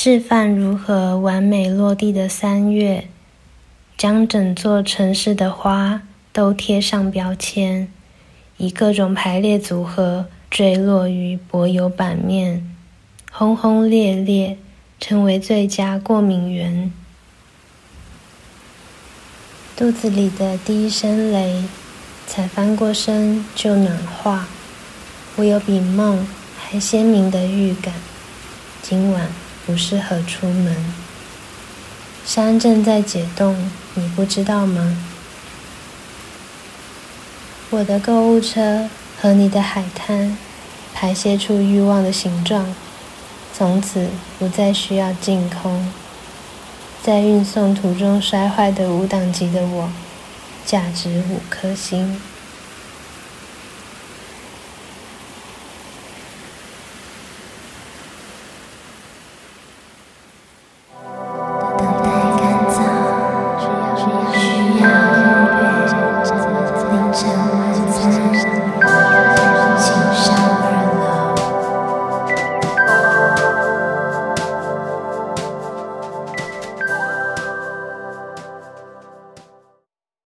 示范如何完美落地的三月，将整座城市的花都贴上标签，以各种排列组合坠落于柏油板面，轰轰烈烈，成为最佳过敏源。肚子里的第一声雷，才翻过身就暖化。我有比梦还鲜明的预感，今晚不适合出门。山正在解冻，你不知道吗？我的购物车和你的海滩，排泄出欲望的形状，从此不再需要净空。在运送途中摔坏的五档级的我，价值五颗星。